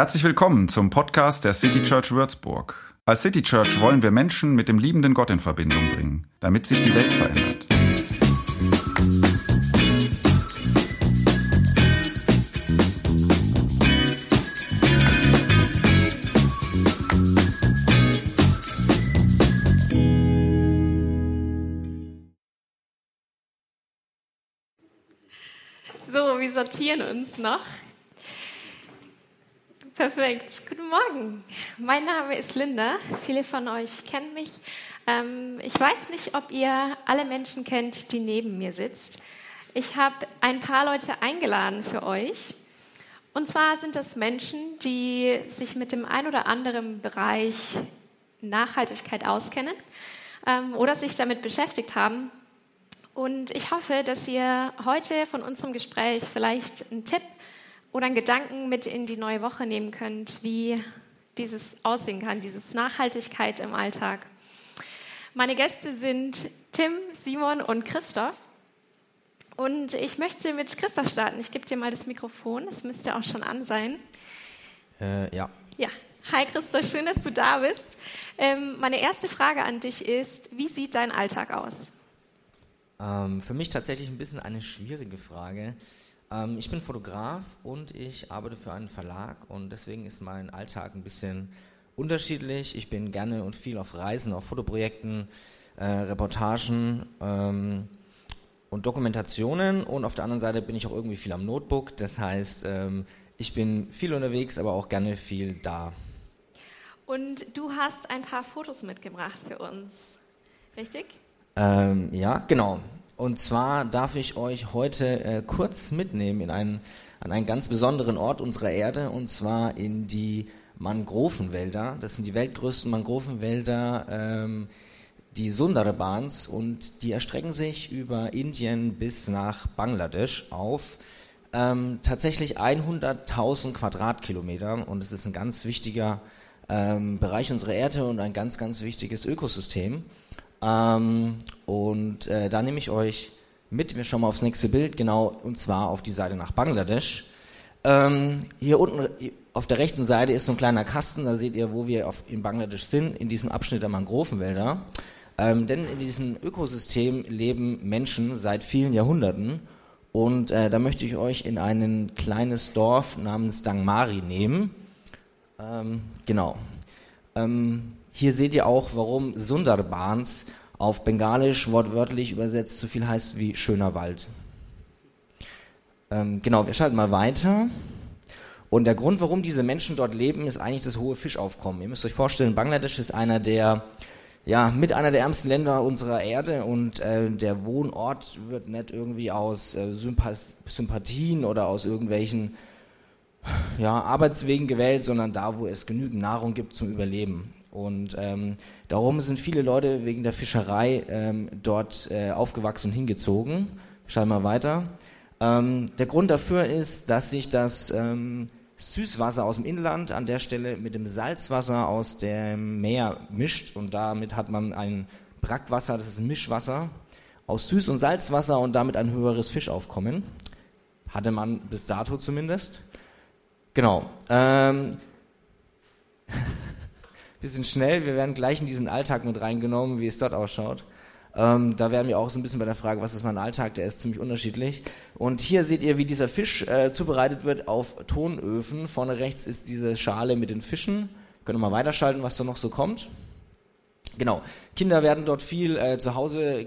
Herzlich willkommen zum Podcast der City Church Würzburg. Als City Church wollen wir Menschen mit dem liebenden Gott in Verbindung bringen, damit sich die Welt verändert. So, wir sortieren uns noch. Perfekt. Guten Morgen. Mein Name ist Linda. Viele von euch kennen mich. Ähm, ich weiß nicht, ob ihr alle Menschen kennt, die neben mir sitzt. Ich habe ein paar Leute eingeladen für euch. Und zwar sind das Menschen, die sich mit dem ein oder anderen Bereich Nachhaltigkeit auskennen ähm, oder sich damit beschäftigt haben. Und ich hoffe, dass ihr heute von unserem Gespräch vielleicht einen Tipp oder einen Gedanken mit in die neue Woche nehmen könnt, wie dieses aussehen kann, dieses Nachhaltigkeit im Alltag. Meine Gäste sind Tim, Simon und Christoph. Und ich möchte mit Christoph starten. Ich gebe dir mal das Mikrofon. Es müsste auch schon an sein. Äh, ja. Ja. Hi Christoph, schön, dass du da bist. Ähm, meine erste Frage an dich ist, wie sieht dein Alltag aus? Ähm, für mich tatsächlich ein bisschen eine schwierige Frage. Ähm, ich bin Fotograf und ich arbeite für einen Verlag und deswegen ist mein Alltag ein bisschen unterschiedlich. Ich bin gerne und viel auf Reisen, auf Fotoprojekten, äh, Reportagen ähm, und Dokumentationen und auf der anderen Seite bin ich auch irgendwie viel am Notebook. Das heißt, ähm, ich bin viel unterwegs, aber auch gerne viel da. Und du hast ein paar Fotos mitgebracht für uns, richtig? Ähm, ja, genau. Und zwar darf ich euch heute äh, kurz mitnehmen in einen, an einen ganz besonderen Ort unserer Erde, und zwar in die Mangrovenwälder. Das sind die weltgrößten Mangrovenwälder, ähm, die Sundarbans, und die erstrecken sich über Indien bis nach Bangladesch auf. Ähm, tatsächlich 100.000 Quadratkilometer und es ist ein ganz wichtiger ähm, Bereich unserer Erde und ein ganz, ganz wichtiges Ökosystem. Ähm, und äh, da nehme ich euch mit, wir schauen mal aufs nächste Bild, genau, und zwar auf die Seite nach Bangladesch. Ähm, hier unten auf der rechten Seite ist so ein kleiner Kasten, da seht ihr, wo wir auf, in Bangladesch sind, in diesem Abschnitt der Mangrovenwälder. Ähm, denn in diesem Ökosystem leben Menschen seit vielen Jahrhunderten. Und äh, da möchte ich euch in ein kleines Dorf namens Dangmari nehmen. Ähm, genau. Ähm, hier seht ihr auch, warum Sundarbans auf Bengalisch wortwörtlich übersetzt so viel heißt wie schöner Wald. Ähm, genau, wir schalten mal weiter. Und der Grund, warum diese Menschen dort leben, ist eigentlich das hohe Fischaufkommen. Ihr müsst euch vorstellen, Bangladesch ist einer der, ja, mit einer der ärmsten Länder unserer Erde und äh, der Wohnort wird nicht irgendwie aus äh, Sympathien oder aus irgendwelchen ja, Arbeitswegen gewählt, sondern da, wo es genügend Nahrung gibt zum Überleben. Und ähm, darum sind viele Leute wegen der Fischerei ähm, dort äh, aufgewachsen und hingezogen. Schauen wir mal weiter. Ähm, der Grund dafür ist, dass sich das ähm, Süßwasser aus dem Inland an der Stelle mit dem Salzwasser aus dem Meer mischt und damit hat man ein Brackwasser, das ist ein Mischwasser aus Süß- und Salzwasser und damit ein höheres Fischaufkommen. Hatte man bis dato zumindest. Genau. Ähm, bisschen schnell. Wir werden gleich in diesen Alltag mit reingenommen, wie es dort ausschaut. Ähm, da werden wir auch so ein bisschen bei der Frage, was ist mein Alltag, der ist ziemlich unterschiedlich. Und hier seht ihr, wie dieser Fisch äh, zubereitet wird auf Tonöfen. Vorne rechts ist diese Schale mit den Fischen. Können wir mal weiterschalten, was da noch so kommt. Genau. Kinder werden dort viel äh, zu Hause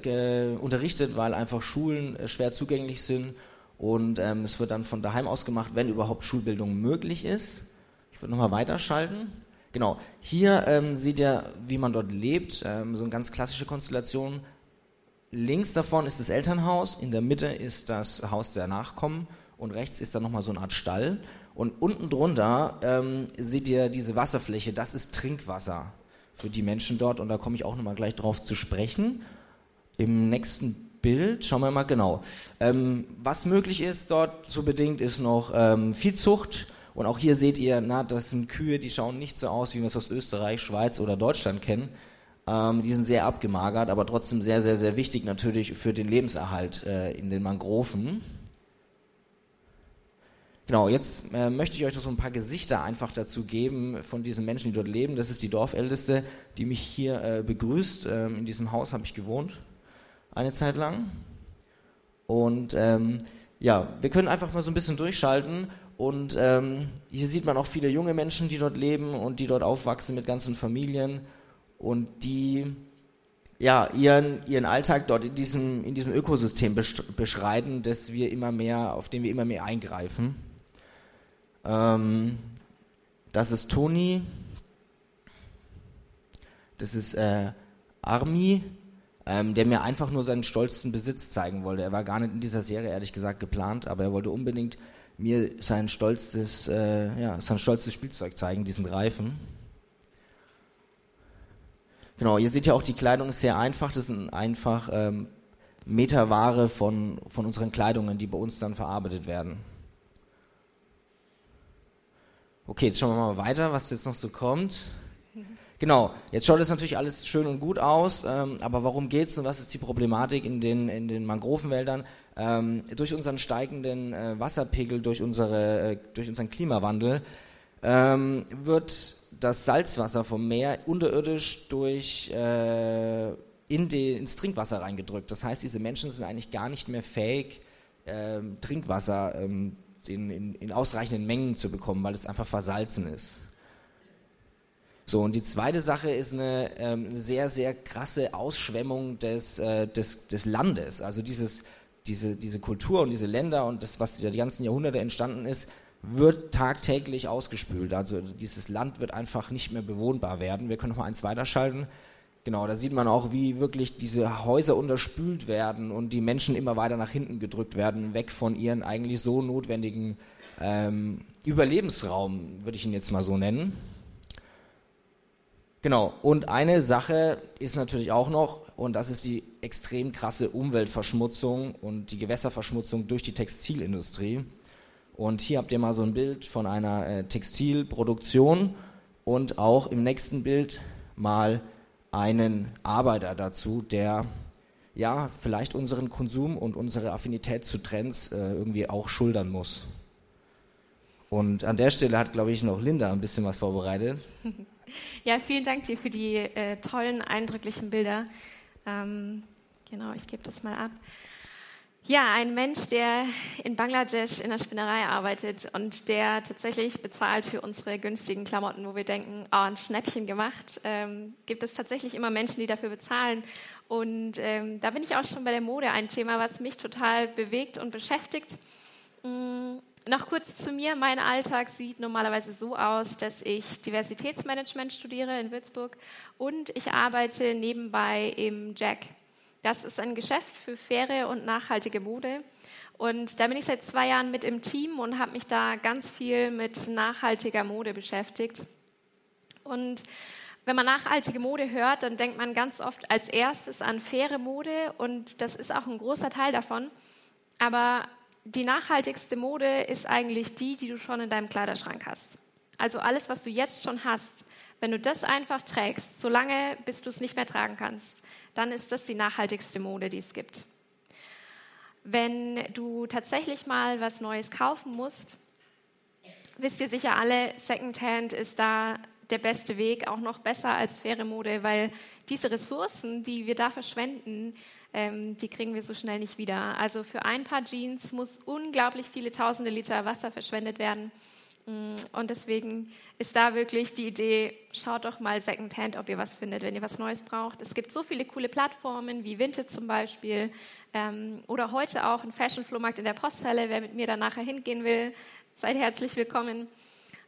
unterrichtet, weil einfach Schulen äh, schwer zugänglich sind. Und ähm, es wird dann von daheim aus gemacht, wenn überhaupt Schulbildung möglich ist. Ich würde nochmal weiterschalten. Genau, hier ähm, sieht ihr, wie man dort lebt, ähm, so eine ganz klassische Konstellation. Links davon ist das Elternhaus, in der Mitte ist das Haus der Nachkommen und rechts ist dann nochmal so eine Art Stall. Und unten drunter ähm, seht ihr diese Wasserfläche, das ist Trinkwasser für die Menschen dort und da komme ich auch nochmal gleich drauf zu sprechen. Im nächsten Bild schauen wir mal genau. Ähm, was möglich ist dort so bedingt ist noch ähm, Viehzucht und auch hier seht ihr, na, das sind Kühe, die schauen nicht so aus, wie wir es aus Österreich, Schweiz oder Deutschland kennen. Ähm, die sind sehr abgemagert, aber trotzdem sehr, sehr, sehr wichtig natürlich für den Lebenserhalt äh, in den Mangroven. Genau, jetzt äh, möchte ich euch noch so ein paar Gesichter einfach dazu geben von diesen Menschen, die dort leben. Das ist die Dorfälteste, die mich hier äh, begrüßt. Ähm, in diesem Haus habe ich gewohnt, eine Zeit lang. Und ähm, ja, wir können einfach mal so ein bisschen durchschalten. Und ähm, hier sieht man auch viele junge Menschen, die dort leben und die dort aufwachsen mit ganzen Familien und die ja, ihren, ihren Alltag dort in diesem, in diesem Ökosystem beschreiten, das wir immer mehr, auf den wir immer mehr eingreifen. Ähm, das ist Toni. Das ist äh, Armi, ähm, der mir einfach nur seinen stolzen Besitz zeigen wollte. Er war gar nicht in dieser Serie, ehrlich gesagt, geplant, aber er wollte unbedingt mir sein stolzes, äh, ja, sein stolzes Spielzeug zeigen, diesen Reifen. Genau, ihr seht ja auch, die Kleidung ist sehr einfach. Das sind einfach ähm, Meterware von, von unseren Kleidungen, die bei uns dann verarbeitet werden. Okay, jetzt schauen wir mal weiter, was jetzt noch so kommt. Genau, jetzt schaut es natürlich alles schön und gut aus, ähm, aber warum geht es und was ist die Problematik in den, in den Mangrovenwäldern? Ähm, durch unseren steigenden äh, Wasserpegel, durch, unsere, äh, durch unseren Klimawandel ähm, wird das Salzwasser vom Meer unterirdisch durch äh, in die, ins Trinkwasser reingedrückt. Das heißt, diese Menschen sind eigentlich gar nicht mehr fähig, ähm, Trinkwasser ähm, in, in, in, ausreichenden Mengen zu bekommen, weil es einfach versalzen ist. So, und die zweite Sache ist eine ähm, sehr, sehr krasse Ausschwemmung des, äh, des, des Landes. Also dieses, diese, diese Kultur und diese Länder und das, was die ganzen Jahrhunderte entstanden ist, wird tagtäglich ausgespült. Also dieses Land wird einfach nicht mehr bewohnbar werden. Wir können noch mal eins weiterschalten. Genau, da sieht man auch, wie wirklich diese Häuser unterspült werden und die Menschen immer weiter nach hinten gedrückt werden, weg von ihren eigentlich so notwendigen ähm, Überlebensraum, würde ich ihn jetzt mal so nennen. Genau, und eine Sache ist natürlich auch noch, und das ist die extrem krasse Umweltverschmutzung und die Gewässerverschmutzung durch die Textilindustrie. Und hier habt ihr mal so ein Bild von einer äh, Textilproduktion und auch im nächsten Bild mal einen Arbeiter dazu, der ja vielleicht unseren Konsum und unsere Affinität zu Trends äh, irgendwie auch schultern muss. Und an der Stelle hat, glaube ich, noch Linda ein bisschen was vorbereitet. Ja, vielen Dank dir für die äh, tollen, eindrücklichen Bilder. Ähm, genau, ich gebe das mal ab. Ja, ein Mensch, der in Bangladesch in der Spinnerei arbeitet und der tatsächlich bezahlt für unsere günstigen Klamotten, wo wir denken, oh, ein Schnäppchen gemacht, ähm, gibt es tatsächlich immer Menschen, die dafür bezahlen. Und ähm, da bin ich auch schon bei der Mode ein Thema, was mich total bewegt und beschäftigt. Mhm. Noch kurz zu mir. Mein Alltag sieht normalerweise so aus, dass ich Diversitätsmanagement studiere in Würzburg und ich arbeite nebenbei im Jack das ist ein Geschäft für faire und nachhaltige Mode. Und da bin ich seit zwei Jahren mit im Team und habe mich da ganz viel mit nachhaltiger Mode beschäftigt. Und wenn man nachhaltige Mode hört, dann denkt man ganz oft als erstes an faire Mode und das ist auch ein großer Teil davon. Aber die nachhaltigste Mode ist eigentlich die, die du schon in deinem Kleiderschrank hast. Also alles, was du jetzt schon hast, wenn du das einfach trägst, solange bis du es nicht mehr tragen kannst, dann ist das die nachhaltigste Mode, die es gibt. Wenn du tatsächlich mal was Neues kaufen musst, wisst ihr sicher alle, Secondhand ist da der beste Weg, auch noch besser als faire Mode, weil diese Ressourcen, die wir da verschwenden, ähm, die kriegen wir so schnell nicht wieder. Also für ein paar Jeans muss unglaublich viele tausende Liter Wasser verschwendet werden. Mm, und deswegen ist da wirklich die Idee, schaut doch mal Secondhand, ob ihr was findet, wenn ihr was Neues braucht. Es gibt so viele coole Plattformen wie Vinted zum Beispiel ähm, oder heute auch ein Fashion-Flohmarkt in der Posthalle. Wer mit mir dann nachher hingehen will, seid herzlich willkommen.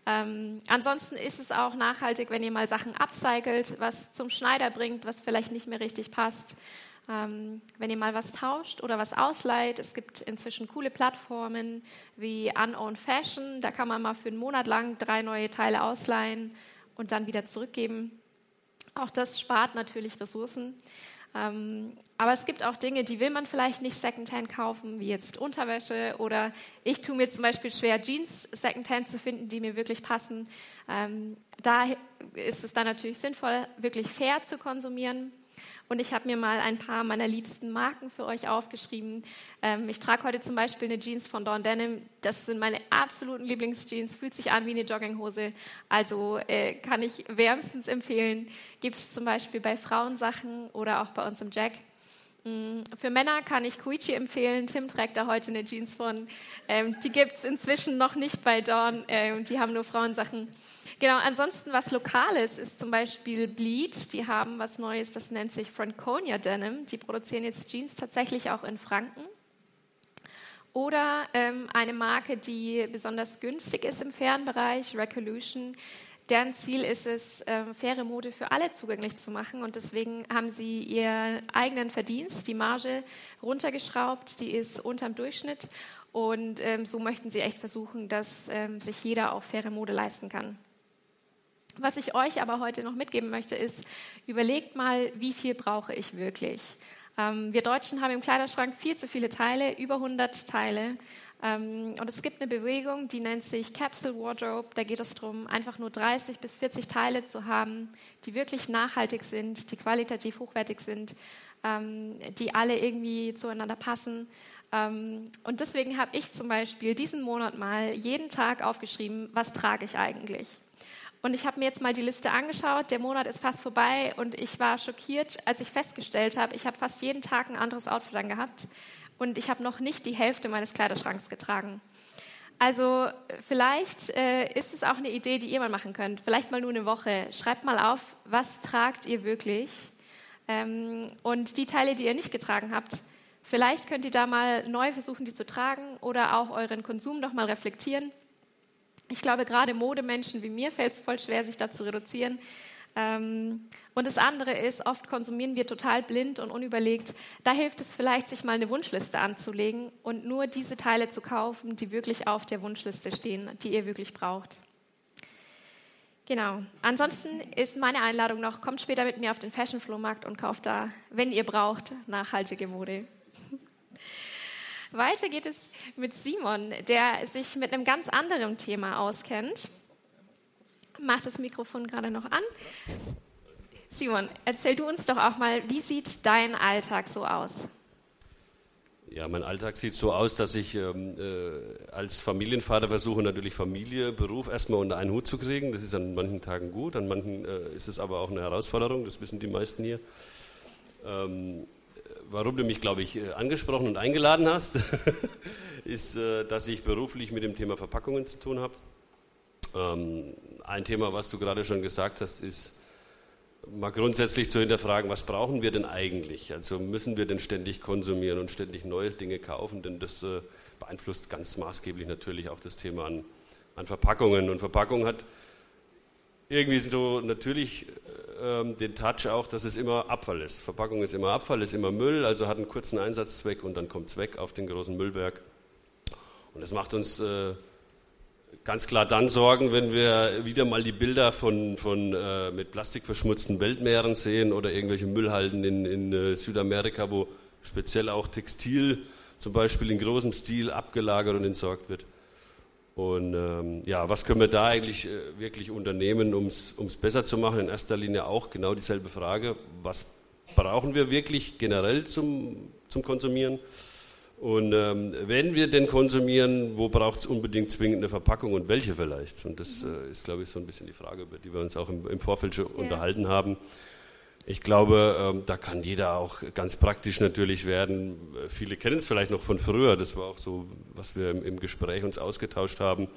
Ähm, ansonsten ist es auch nachhaltig, wenn ihr mal Sachen upcycelt, was zum Schneider bringt, was vielleicht nicht mehr richtig passt. Ähm, wenn ihr mal was tauscht oder was ausleiht, es gibt inzwischen coole Plattformen wie Unown Fashion, da kann man mal für einen Monat lang drei neue Teile ausleihen und dann wieder zurückgeben. Auch das spart natürlich Ressourcen. Ähm, aber es gibt auch Dinge, die will man vielleicht nicht Secondhand kaufen, wie jetzt Unterwäsche oder ich tue mir zum Beispiel schwer, Jeans Secondhand zu finden, die mir wirklich passen. Ähm, da ist es dann natürlich sinnvoll, wirklich fair zu konsumieren Und ich habe mir mal ein paar meiner liebsten Marken für euch aufgeschrieben. Ähm, ich trage heute zum Beispiel eine Jeans von Dawn Denim. Das sind meine absoluten Lieblingsjeans. Fühlt sich an wie eine Jogginghose. Also äh, kann ich wärmstens empfehlen. Gibt es zum Beispiel bei Frauensachen oder auch bei uns im Jack. Mm, für Männer kann ich Koichi empfehlen. Tim trägt da heute eine Jeans von. Ähm, die gibt es inzwischen noch nicht bei Dawn. Ähm, die haben nur Frauensachen. Genau, ansonsten was Lokales ist zum Beispiel Bleed. Die haben was Neues, das nennt sich Franconia Denim. Die produzieren jetzt Jeans tatsächlich auch in Franken. Oder ähm, eine Marke, die besonders günstig ist im Fernbereich, Recolution. Deren Ziel ist es, äh, faire Mode für alle zugänglich zu machen und deswegen haben sie ihren eigenen Verdienst, die Marge runtergeschraubt, die ist unterm Durchschnitt und ähm, so möchten sie echt versuchen, dass ähm, sich jeder auch faire Mode leisten kann. Was ich euch aber heute noch mitgeben möchte, ist, überlegt mal, wie viel brauche ich wirklich? Ähm, wir Deutschen haben im Kleiderschrank viel zu viele Teile, über 100 Teile. Ähm, und es gibt eine Bewegung, die nennt sich Capsule Wardrobe. Da geht es darum, einfach nur 30 bis 40 Teile zu haben, die wirklich nachhaltig sind, die qualitativ hochwertig sind, ähm, die alle irgendwie zueinander passen. Ähm, und deswegen habe ich zum Beispiel diesen Monat mal jeden Tag aufgeschrieben, was trage ich eigentlich? Und ich habe mir jetzt mal die Liste angeschaut. Der Monat ist fast vorbei und ich war schockiert, als ich festgestellt habe, ich habe fast jeden Tag ein anderes Outfit angehabt und ich habe noch nicht die Hälfte meines Kleiderschranks getragen. Also vielleicht äh, ist es auch eine Idee, die ihr mal machen könnt. Vielleicht mal nur eine Woche. Schreibt mal auf, was tragt ihr wirklich? Ähm, und die Teile, die ihr nicht getragen habt, vielleicht könnt ihr da mal neu versuchen, die zu tragen oder auch euren Konsum noch mal reflektieren. Ich glaube, gerade Modemenschen wie mir fällt es voll schwer, sich da zu reduzieren. Ähm, und das andere ist, oft konsumieren wir total blind und unüberlegt. Da hilft es vielleicht, sich mal eine Wunschliste anzulegen und nur diese Teile zu kaufen, die wirklich auf der Wunschliste stehen, die ihr wirklich braucht. Genau. Ansonsten ist meine Einladung noch, kommt später mit mir auf den Fashion Flohmarkt und kauft da, wenn ihr braucht, nachhaltige Mode. Weiter geht es mit Simon, der sich mit einem ganz anderen Thema auskennt. Macht das Mikrofon gerade noch an. Simon, erzähl du uns doch auch mal, wie sieht dein Alltag so aus? Ja, mein Alltag sieht so aus, dass ich ähm, äh, als Familienvater versuche, natürlich Familie, Beruf erstmal unter einen Hut zu kriegen. Das ist an manchen Tagen gut, an manchen äh, ist es aber auch eine Herausforderung, das wissen die meisten hier. Ähm, warum du mich, glaube ich, äh, angesprochen und eingeladen hast, ist, äh, dass ich beruflich mit dem Thema Verpackungen zu tun habe. Ähm, ein Thema, was du gerade schon gesagt hast, ist mal grundsätzlich zu hinterfragen, was brauchen wir denn eigentlich? Also müssen wir denn ständig konsumieren und ständig neue Dinge kaufen? Denn das äh, beeinflusst ganz maßgeblich natürlich auch das Thema an, an Verpackungen. Und Verpackung hat irgendwie so natürlich ähm, den Touch auch, dass es immer Abfall ist. Verpackung ist immer Abfall, ist immer Müll, also hat einen kurzen Einsatzzweck und dann kommt es weg auf den großen Müllberg. Und das macht uns äh, ganz klar dann Sorgen, wenn wir wieder mal die Bilder von, von äh, mit Plastik verschmutzten Weltmeeren sehen oder irgendwelche Müllhalden in, in äh, Südamerika, wo speziell auch Textil zum Beispiel in großem Stil abgelagert und entsorgt wird. Und ähm, ja, was können wir da eigentlich äh, wirklich unternehmen, um es besser zu machen? In erster Linie auch genau dieselbe Frage. Was brauchen wir wirklich generell zum, zum Konsumieren? Und ähm, wenn wir denn konsumieren, wo braucht es unbedingt zwingend eine Verpackung und welche vielleicht? Und das äh, ist, glaube ich, so ein bisschen die Frage, über die wir uns auch im, im Vorfeld schon ja. unterhalten haben. Ich glaube, ähm, da kann jeder auch ganz praktisch natürlich werden. Viele kennen es vielleicht noch von früher. Das war auch so, was wir im, Gespräch uns ausgetauscht haben.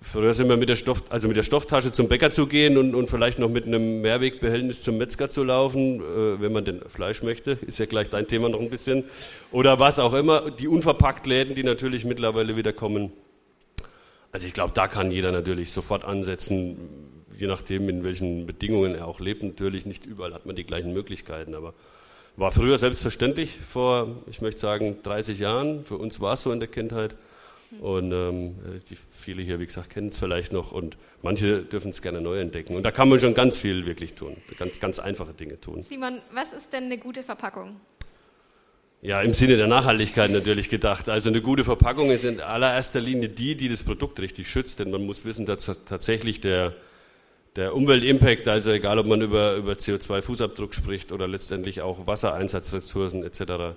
Früher sind wir mit der, Stoff, also mit der Stofftasche zum Bäcker zu gehen und, und vielleicht noch mit einem Mehrwegbehältnis zum Metzger zu laufen, äh, wenn man denn Fleisch möchte. Ist ja gleich dein Thema noch ein bisschen. Oder was auch immer. Die unverpackt Läden, die natürlich mittlerweile wieder kommen. Also ich glaube, da kann jeder natürlich sofort ansetzen je nachdem, in welchen Bedingungen er auch lebt, natürlich nicht überall hat man die gleichen Möglichkeiten, aber war früher selbstverständlich, vor, ich möchte sagen, 30 Jahren. Für uns war es so in der Kindheit. Und ähm, die, viele hier, wie gesagt, kennen es vielleicht noch und manche dürfen es gerne neu entdecken. Und da kann man schon ganz viel wirklich tun, ganz, ganz einfache Dinge tun. Simon, was ist denn eine gute Verpackung? Ja, im Sinne der Nachhaltigkeit natürlich gedacht. Also eine gute Verpackung ist in allererster Linie die, die das Produkt richtig schützt, denn man muss wissen, dass tatsächlich der, der Umweltimpact, also egal ob man über, über CO2-Fußabdruck spricht oder letztendlich auch Wassereinsatzressourcen etc.,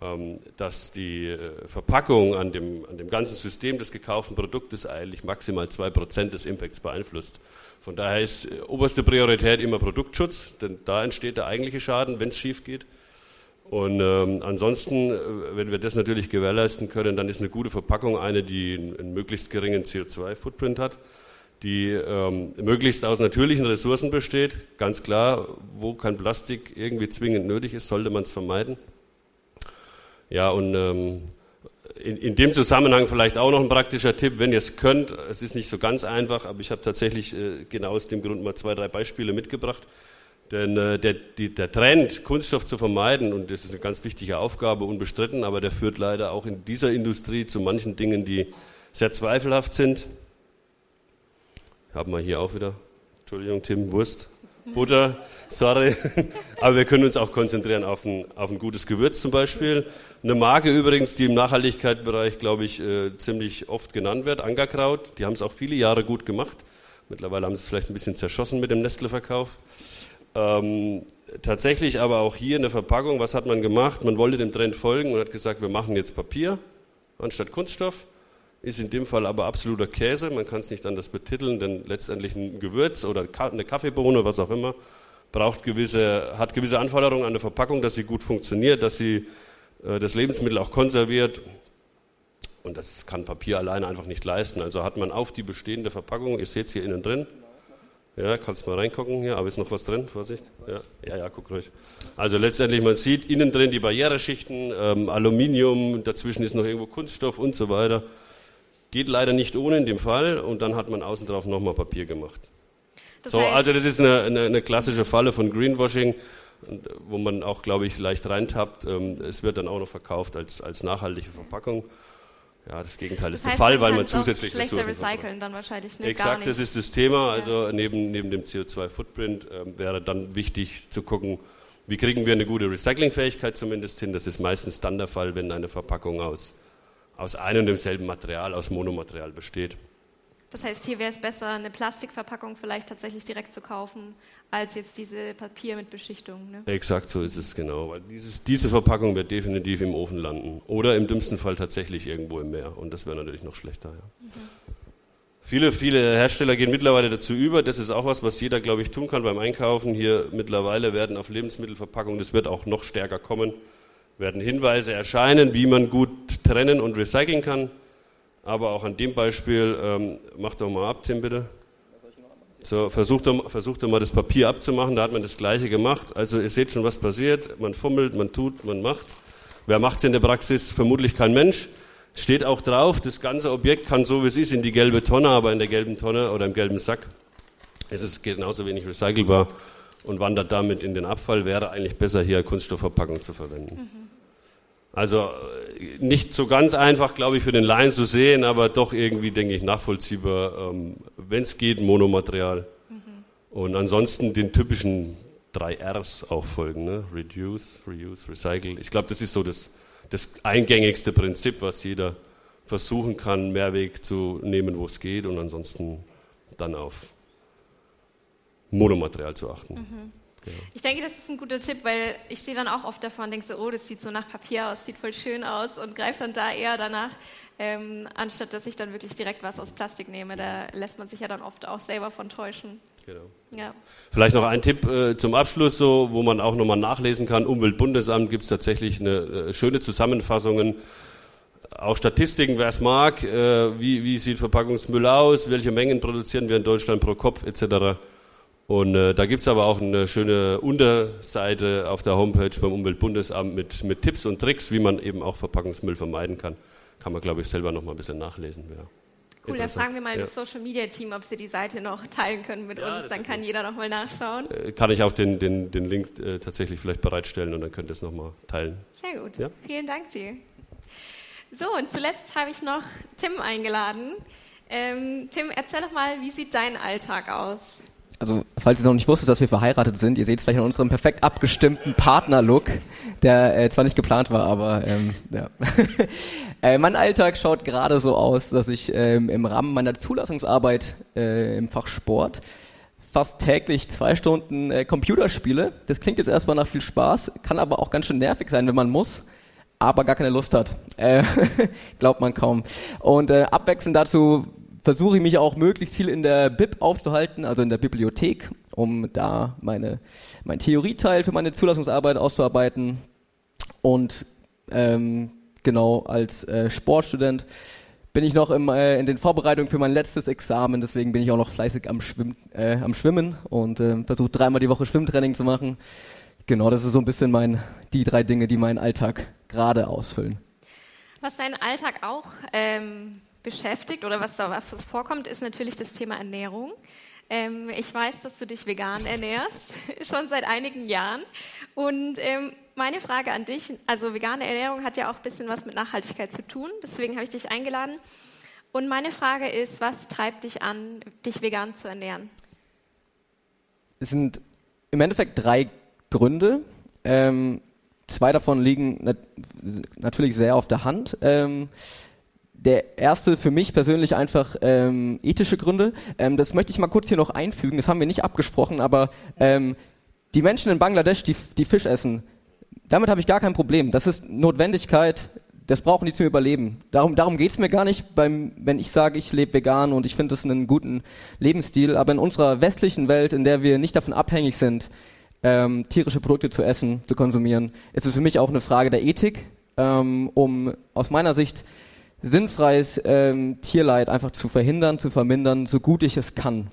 ähm, dass die äh, Verpackung an dem, an dem ganzen System des gekauften Produktes eigentlich maximal 2% des Impacts beeinflusst. Von daher ist äh, oberste Priorität immer Produktschutz, denn da entsteht der eigentliche Schaden, wenn es schief geht. Und ähm, ansonsten, äh, wenn wir das natürlich gewährleisten können, dann ist eine gute Verpackung eine, die einen, einen möglichst geringen CO2-Footprint hat, die ähm, möglichst aus natürlichen Ressourcen besteht. Ganz klar, wo kein Plastik irgendwie zwingend nötig ist, sollte man es vermeiden. Ja, und ähm, in, in dem Zusammenhang vielleicht auch noch ein praktischer Tipp, wenn ihr es könnt, es ist nicht so ganz einfach, aber ich habe tatsächlich äh, genau aus dem Grund mal zwei, drei Beispiele mitgebracht. Denn äh, der, die, der Trend, Kunststoff zu vermeiden, und das ist eine ganz wichtige Aufgabe, unbestritten, aber der führt leider auch in dieser Industrie zu manchen Dingen, die sehr zweifelhaft sind. Haben wir hier auch wieder, Entschuldigung, Tim, Wurst. Butter, sorry. Aber wir können uns auch konzentrieren auf ein, auf ein gutes Gewürz zum Beispiel. Eine Marke übrigens, die im Nachhaltigkeitsbereich, glaube ich, äh, ziemlich oft genannt wird, Angerkraut. Die haben es auch viele Jahre gut gemacht. Mittlerweile haben sie es vielleicht ein bisschen zerschossen mit dem Nestle-Verkauf. Ähm, tatsächlich aber auch hier in der Verpackung, was hat man gemacht? Man wollte dem Trend folgen und hat gesagt, wir machen jetzt Papier anstatt Kunststoff ist in dem Fall aber absoluter Käse. Man kann es nicht anders betiteln, denn letztendlich ein Gewürz oder eine Kaffeebohne, was auch immer, braucht gewisse, hat gewisse Anforderungen an der Verpackung, dass sie gut funktioniert, dass sie äh, das Lebensmittel auch konserviert. Und das kann Papier alleine einfach nicht leisten. Also hat man auf die bestehende Verpackung, ihr seht es hier innen drin, ja, kannst mal reingucken hier, aber ist noch was drin? Vorsicht. Ja, ja, ja guck ruhig. Also letztendlich, man sieht innen drin die Barriereschichten, ähm, Aluminium, dazwischen ist noch irgendwo Kunststoff und so weiter. Geht leider nicht ohne in dem Fall und dann hat man außen drauf nochmal Papier gemacht. Das so, also das ist eine, eine, eine, klassische Falle von Greenwashing, wo man auch, glaube ich, leicht reintappt. Ähm, es wird dann auch noch verkauft als, als nachhaltige Verpackung. Ja, das Gegenteil das ist heißt, der Fall, weil man zusätzlich schlechter Ressourcen recyceln dann wahrscheinlich nicht. Exakt, das ist das Thema. Also ja. neben, neben dem CO2-Footprint äh, wäre dann wichtig zu gucken, wie kriegen wir eine gute Recyclingfähigkeit zumindest hin. Das ist meistens dann der Fall, wenn eine Verpackung aus aus einem und demselben Material, aus Monomaterial besteht. Das heißt, hier wäre es besser, eine Plastikverpackung vielleicht tatsächlich direkt zu kaufen, als jetzt diese Papier mit Beschichtung. Ne? Exakt so ist es genau. Weil dieses, diese Verpackung wird definitiv im Ofen landen. Oder im dümmsten Fall tatsächlich irgendwo im Meer. Und das wäre natürlich noch schlechter. Ja. Mhm. Viele, viele Hersteller gehen mittlerweile dazu über. Das ist auch was, was jeder, glaube ich, tun kann beim Einkaufen. Hier mittlerweile werden auf Lebensmittelverpackungen, das wird auch noch stärker kommen, werden Hinweise erscheinen, wie man gut trennen und recyceln kann. Aber auch an dem Beispiel, ähm, mach doch mal ab, Tim, bitte. So, versucht doch, versucht doch mal das Papier abzumachen, da hat man das Gleiche gemacht. Also ihr seht schon, was passiert. Man fummelt, man tut, man macht. Wer macht es in der Praxis? Vermutlich kein Mensch. Steht auch drauf, das ganze Objekt kann so wie es ist in die gelbe Tonne, aber in der gelben Tonne oder im gelben Sack ist es genauso wenig recycelbar und wandert damit in den Abfall. Wäre eigentlich besser, hier Kunststoffverpackung zu verwenden. Mhm. Also äh, nicht so ganz einfach, glaube ich, für den Laien zu sehen, aber doch irgendwie, denke ich, nachvollziehbar, ähm, wenn es geht, Monomaterial. Mhm. Und ansonsten den typischen drei Rs auch folgen, ne? Reduce, Reuse, Recycle. Ich glaube, das ist so das, das eingängigste Prinzip, was jeder versuchen kann, Mehrweg zu nehmen, wo es geht und ansonsten dann auf Monomaterial zu achten. Mhm. Genau. Ich denke, das ist ein guter Tipp, weil ich stehe dann auch oft davor und denke so, oh, das sieht so nach Papier aus, sieht voll schön aus und greife dann da eher danach, ähm, anstatt dass ich dann wirklich direkt was aus Plastik nehme. Da lässt man sich ja dann oft auch selber von täuschen. Genau. Ja. Vielleicht noch ein Tipp äh, zum Abschluss, so, wo man auch nochmal nachlesen kann. Umweltbundesamt gibt es tatsächlich eine, äh, schöne Zusammenfassungen auch Statistiken, wer es mag, äh, wie, wie sieht Verpackungsmüll aus, welche Mengen produzieren wir in Deutschland pro Kopf etc. Und äh, da gibt's aber auch eine schöne Unterseite auf der Homepage beim Umweltbundesamt mit, mit Tipps und Tricks, wie man eben auch Verpackungsmüll vermeiden kann. Kann man, glaube ich, selber noch mal ein bisschen nachlesen. Ja. Cool, dann fragen wir mal ja. das Social Media Team, ob sie die Seite noch teilen können mit ja, uns. Dann kann jeder noch mal nachschauen. Äh, kann ich auch den, den, den Link äh, tatsächlich vielleicht bereitstellen und dann könnt ihr es noch mal teilen. Sehr gut. Ja? Vielen Dank dir. So, und zuletzt habe ich noch Tim eingeladen. Ähm, Tim, erzähl doch mal, wie sieht dein Alltag aus? Also falls ihr noch nicht wusstet, dass wir verheiratet sind, ihr seht es vielleicht an unserem perfekt abgestimmten Partner-Look, der äh, zwar nicht geplant war, aber ähm, ja. äh, mein Alltag schaut gerade so aus, dass ich ähm, im Rahmen meiner Zulassungsarbeit äh, im Fach Sport fast täglich zwei Stunden äh, Computerspiele. Das klingt jetzt erstmal nach viel Spaß, kann aber auch ganz schön nervig sein, wenn man muss, aber gar keine Lust hat. Äh, glaubt man kaum. Und äh, abwechselnd dazu versuche ich mich auch möglichst viel in der Bib aufzuhalten, also in der Bibliothek, um da meine, mein Theorieteil für meine Zulassungsarbeit auszuarbeiten. Und ähm, genau als äh, Sportstudent bin ich noch im, äh, in den Vorbereitungen für mein letztes Examen, deswegen bin ich auch noch fleißig am, Schwimm, äh, am Schwimmen und äh, versuche dreimal die Woche Schwimmtraining zu machen. Genau, das ist so ein bisschen mein, die drei Dinge, die meinen Alltag gerade ausfüllen. Was deinen Alltag auch ähm, beschäftigt oder was da was vorkommt, ist natürlich das Thema Ernährung. Ähm, ich weiß, dass du dich vegan ernährst, schon seit einigen Jahren. Und ähm, meine Frage an dich, also vegane Ernährung hat ja auch ein bisschen was mit Nachhaltigkeit zu tun, deswegen habe ich dich eingeladen. Und meine Frage ist, was treibt dich an, dich vegan zu ernähren? Es sind im Endeffekt drei Gründe. Ähm, zwei davon liegen nat natürlich sehr auf der Hand. Ähm, der erste für mich persönlich einfach ähm, ethische Gründe. Ähm, das möchte ich mal kurz hier noch einfügen. Das haben wir nicht abgesprochen, aber ähm, die Menschen in Bangladesch, die, die Fisch essen, damit habe ich gar kein Problem. Das ist Notwendigkeit. Das brauchen die zum Überleben. Darum, darum geht's mir gar nicht, beim, wenn ich sage, ich lebe vegan und ich finde das einen guten Lebensstil. Aber in unserer westlichen Welt, in der wir nicht davon abhängig sind, ähm, tierische Produkte zu essen, zu konsumieren, ist es für mich auch eine Frage der Ethik, ähm, um aus meiner Sicht sinnfreies ähm, Tierleid einfach zu verhindern, zu vermindern, so gut ich es kann.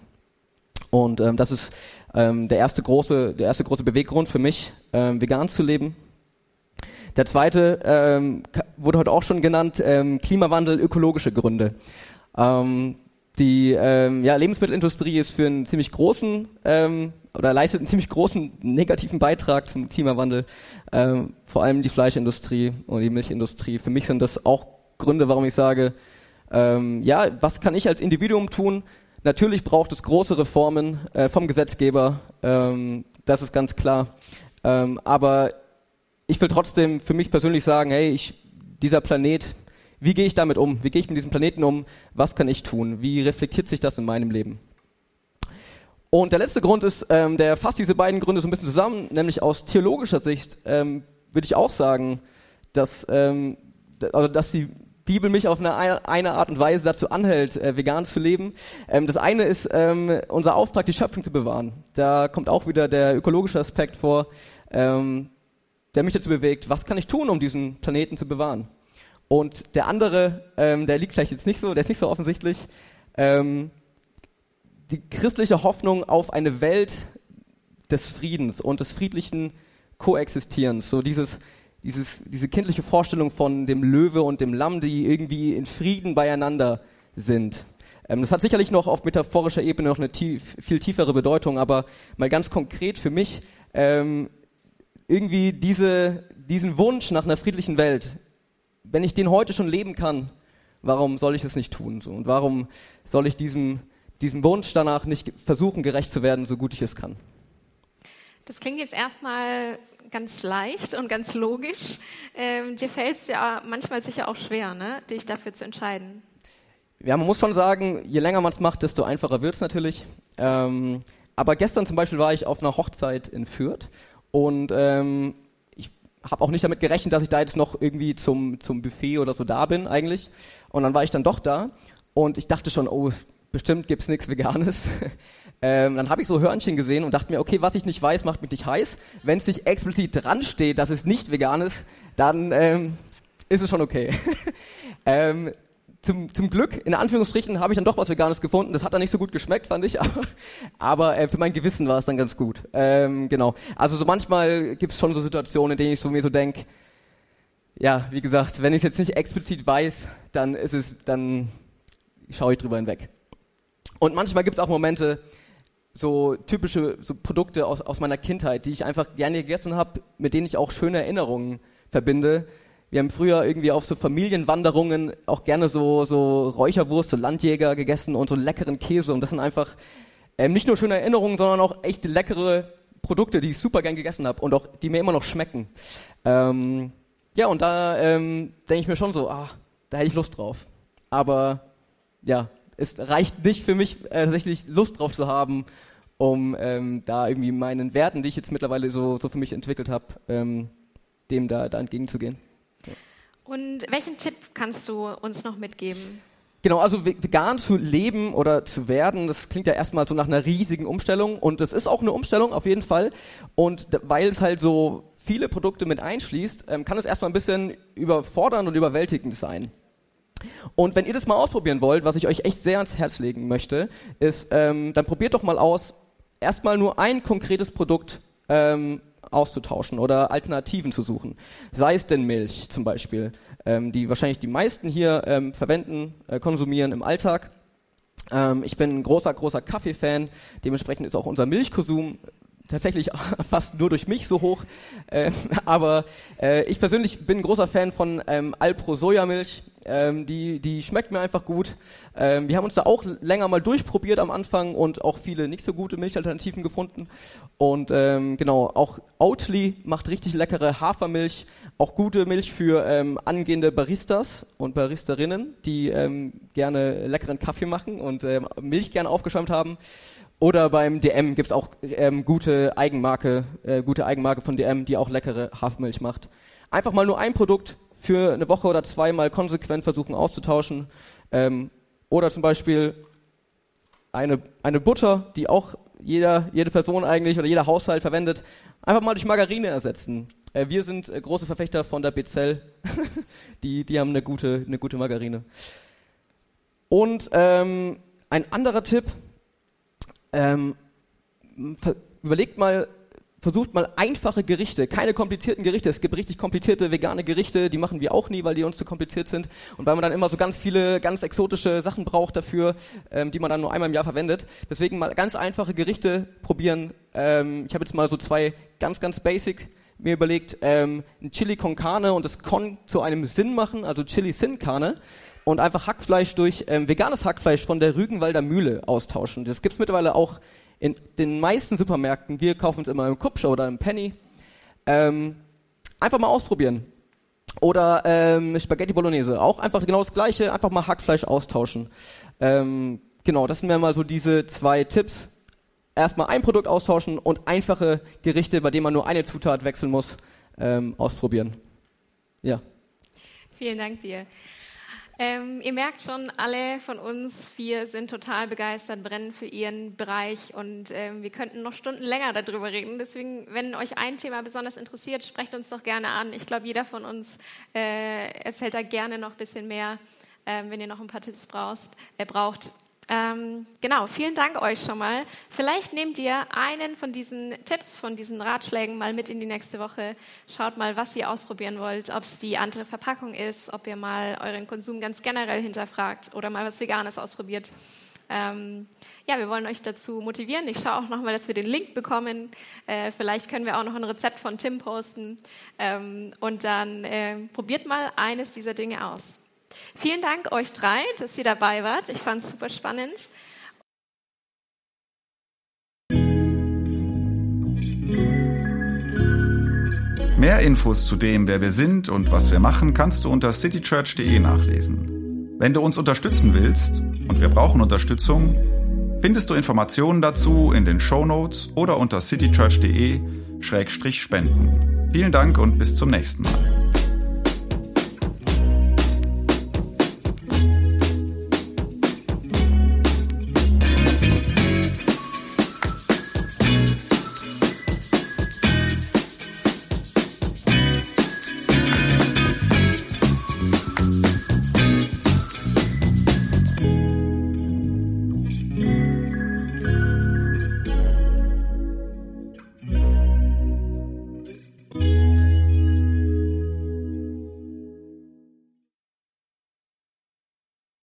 Und ähm, das ist ähm, der erste große, der erste große Beweggrund für mich, ähm, vegan zu leben. Der zweite ähm, wurde heute auch schon genannt, ähm, Klimawandel, ökologische Gründe. Ähm, die ähm, ja, Lebensmittelindustrie ist für einen ziemlich großen ähm, oder leistet einen ziemlich großen negativen Beitrag zum Klimawandel. Ähm, vor allem die Fleischindustrie und die Milchindustrie. Für mich sind das auch Gründe, warum ich sage, ähm, ja, was kann ich als Individuum tun? Natürlich braucht es große Reformen äh, vom Gesetzgeber, ähm, das ist ganz klar. Ähm, aber ich will trotzdem für mich persönlich sagen, hey, ich, dieser Planet, wie gehe ich damit um? Wie gehe ich mit diesem Planeten um? Was kann ich tun? Wie reflektiert sich das in meinem Leben? Und der letzte Grund ist, ähm, der fasst diese beiden Gründe so ein bisschen zusammen, nämlich aus theologischer Sicht ähm, würde ich auch sagen, dass, ähm, also dass die Bibel mich auf eine, eine Art und Weise dazu anhält, äh, vegan zu leben. Ähm, das eine ist ähm, unser Auftrag, die Schöpfung zu bewahren. Da kommt auch wieder der ökologische Aspekt vor, ähm, der mich dazu bewegt, was kann ich tun, um diesen Planeten zu bewahren. Und der andere, ähm, der liegt vielleicht jetzt nicht so, der ist nicht so offensichtlich, ähm, die christliche Hoffnung auf eine Welt des Friedens und des friedlichen Koexistierens. So dieses, dieses, diese kindliche Vorstellung von dem Löwe und dem Lamm, die irgendwie in Frieden beieinander sind. Ähm, das hat sicherlich noch auf metaphorischer Ebene noch eine tief, viel tiefere Bedeutung, aber mal ganz konkret für mich, ähm, irgendwie diese, diesen Wunsch nach einer friedlichen Welt, wenn ich den heute schon leben kann, warum soll ich es nicht tun? So? Und warum soll ich diesem, diesem Wunsch danach nicht versuchen, gerecht zu werden, so gut ich es kann? Das klingt jetzt erstmal ganz leicht und ganz logisch. Ähm, dir fällt es ja manchmal sicher auch schwer, ne, dich dafür zu entscheiden. Ja, man muss schon sagen, je länger man es macht, desto einfacher wird es natürlich. Ähm, aber gestern zum Beispiel war ich auf einer Hochzeit in Fürth und ähm, ich habe auch nicht damit gerechnet, dass ich da jetzt noch irgendwie zum, zum Buffet oder so da bin eigentlich. Und dann war ich dann doch da und ich dachte schon, oh, bestimmt es nichts Veganes. Ähm, dann habe ich so Hörnchen gesehen und dachte mir, okay, was ich nicht weiß, macht mich nicht heiß. Wenn es nicht explizit dran steht, dass es nicht vegan ist, dann ähm, ist es schon okay. ähm, zum, zum Glück, in Anführungsstrichen, habe ich dann doch was Veganes gefunden. Das hat dann nicht so gut geschmeckt, fand ich, aber, aber äh, für mein Gewissen war es dann ganz gut. Ähm, genau. Also so manchmal gibt es schon so Situationen, in denen ich so mir so denke, ja, wie gesagt, wenn ich es jetzt nicht explizit weiß, dann ist es, dann schaue ich drüber hinweg. Und manchmal gibt es auch Momente, so typische so Produkte aus, aus meiner Kindheit, die ich einfach gerne gegessen habe, mit denen ich auch schöne Erinnerungen verbinde. Wir haben früher irgendwie auf so Familienwanderungen auch gerne so, so Räucherwurst, so Landjäger gegessen und so leckeren Käse. Und das sind einfach ähm, nicht nur schöne Erinnerungen, sondern auch echt leckere Produkte, die ich super gern gegessen habe und auch die mir immer noch schmecken. Ähm, ja, und da ähm, denke ich mir schon so, ah, da hätte ich Lust drauf. Aber ja, es reicht nicht für mich äh, tatsächlich Lust drauf zu haben um ähm, da irgendwie meinen Werten, die ich jetzt mittlerweile so, so für mich entwickelt habe, ähm, dem da, da entgegenzugehen. Ja. Und welchen Tipp kannst du uns noch mitgeben? Genau, also vegan zu leben oder zu werden, das klingt ja erstmal so nach einer riesigen Umstellung und das ist auch eine Umstellung auf jeden Fall. Und weil es halt so viele Produkte mit einschließt, ähm, kann es erstmal ein bisschen überfordernd und überwältigend sein. Und wenn ihr das mal ausprobieren wollt, was ich euch echt sehr ans Herz legen möchte, ist, ähm, dann probiert doch mal aus, erstmal nur ein konkretes Produkt ähm, auszutauschen oder Alternativen zu suchen. Sei es denn Milch zum Beispiel ähm, die wahrscheinlich die meisten hier ähm, verwenden, äh, konsumieren im Alltag. Ähm, ich bin ein großer, großer Kaffee-Fan, dementsprechend ist auch unser Milchkonsum tatsächlich fast nur durch mich so hoch. Äh, aber äh, ich persönlich bin ein großer Fan von ähm, Alpro Sojamilch. Ähm, die, die schmeckt mir einfach gut. Ähm, wir haben uns da auch länger mal durchprobiert am Anfang und auch viele nicht so gute Milchalternativen gefunden. Und ähm, genau, auch Oatly macht richtig leckere Hafermilch. Auch gute Milch für ähm, angehende Baristas und Baristerinnen, die ähm, gerne leckeren Kaffee machen und ähm, Milch gerne aufgeschäumt haben. Oder beim DM gibt es auch gute Eigenmarke, äh, gute Eigenmarke von DM, die auch leckere Hafermilch macht. Einfach mal nur ein Produkt für eine Woche oder zwei mal konsequent versuchen auszutauschen. Ähm, oder zum Beispiel eine, eine Butter, die auch jeder, jede Person eigentlich oder jeder Haushalt verwendet, einfach mal durch Margarine ersetzen. Äh, wir sind äh, große Verfechter von der Bezell. die, die haben eine gute, eine gute Margarine. Und ähm, ein anderer Tipp, ähm, überlegt mal, versucht mal einfache Gerichte, keine komplizierten Gerichte. Es gibt richtig komplizierte vegane Gerichte, die machen wir auch nie, weil die uns zu kompliziert sind. Und weil man dann immer so ganz viele ganz exotische Sachen braucht dafür, ähm, die man dann nur einmal im Jahr verwendet. Deswegen mal ganz einfache Gerichte probieren. Ähm, ich habe jetzt mal so zwei ganz, ganz basic mir überlegt, ähm, ein Chili con Carne und das Con zu einem Sinn machen, also Chili Sin Carne und einfach Hackfleisch durch ähm, veganes Hackfleisch von der Rügenwalder Mühle austauschen. Das gibt's mittlerweile auch in den meisten Supermärkten. Wir kaufen es immer im Kupsch oder im Penny. Ähm, einfach mal ausprobieren. Oder ähm, Spaghetti Bolognese. Auch einfach genau das gleiche, einfach mal Hackfleisch austauschen. Ähm, genau, das sind mal so diese zwei Tipps. Erstmal ein Produkt austauschen und einfache Gerichte, bei denen man nur eine Zutat wechseln muss, ähm, ausprobieren. Ja. Vielen Dank dir. Ähm, ihr merkt schon, alle von uns, wir sind total begeistert, brennen für ihren Bereich und ähm, wir könnten noch Stunden länger darüber reden. Deswegen, wenn euch ein Thema besonders interessiert, sprecht uns doch gerne an. Ich glaube, jeder von uns äh, erzählt da gerne noch ein bisschen mehr, äh, wenn ihr noch ein paar Tipps brauchst, äh, braucht. Ähm, genau, vielen Dank euch schon mal. Vielleicht nehmt ihr einen von diesen Tipps, von diesen Ratschlägen mal mit in die nächste Woche. Schaut mal, was ihr ausprobieren wollt, ob es die andere Verpackung ist, ob ihr mal euren Konsum ganz generell hinterfragt oder mal was Veganes ausprobiert. Ähm, ja, wir wollen euch dazu motivieren. Ich schaue auch nochmal, dass wir den Link bekommen. Äh, vielleicht können wir auch noch ein Rezept von Tim posten. Ähm, und dann äh, probiert mal eines dieser Dinge aus. Vielen Dank euch drei, dass ihr dabei wart. Ich fand es super spannend. Mehr Infos zu dem, wer wir sind und was wir machen, kannst du unter citychurch.de nachlesen. Wenn du uns unterstützen willst, und wir brauchen Unterstützung, findest du Informationen dazu in den Show Notes oder unter citychurch.de-spenden. Vielen Dank und bis zum nächsten Mal.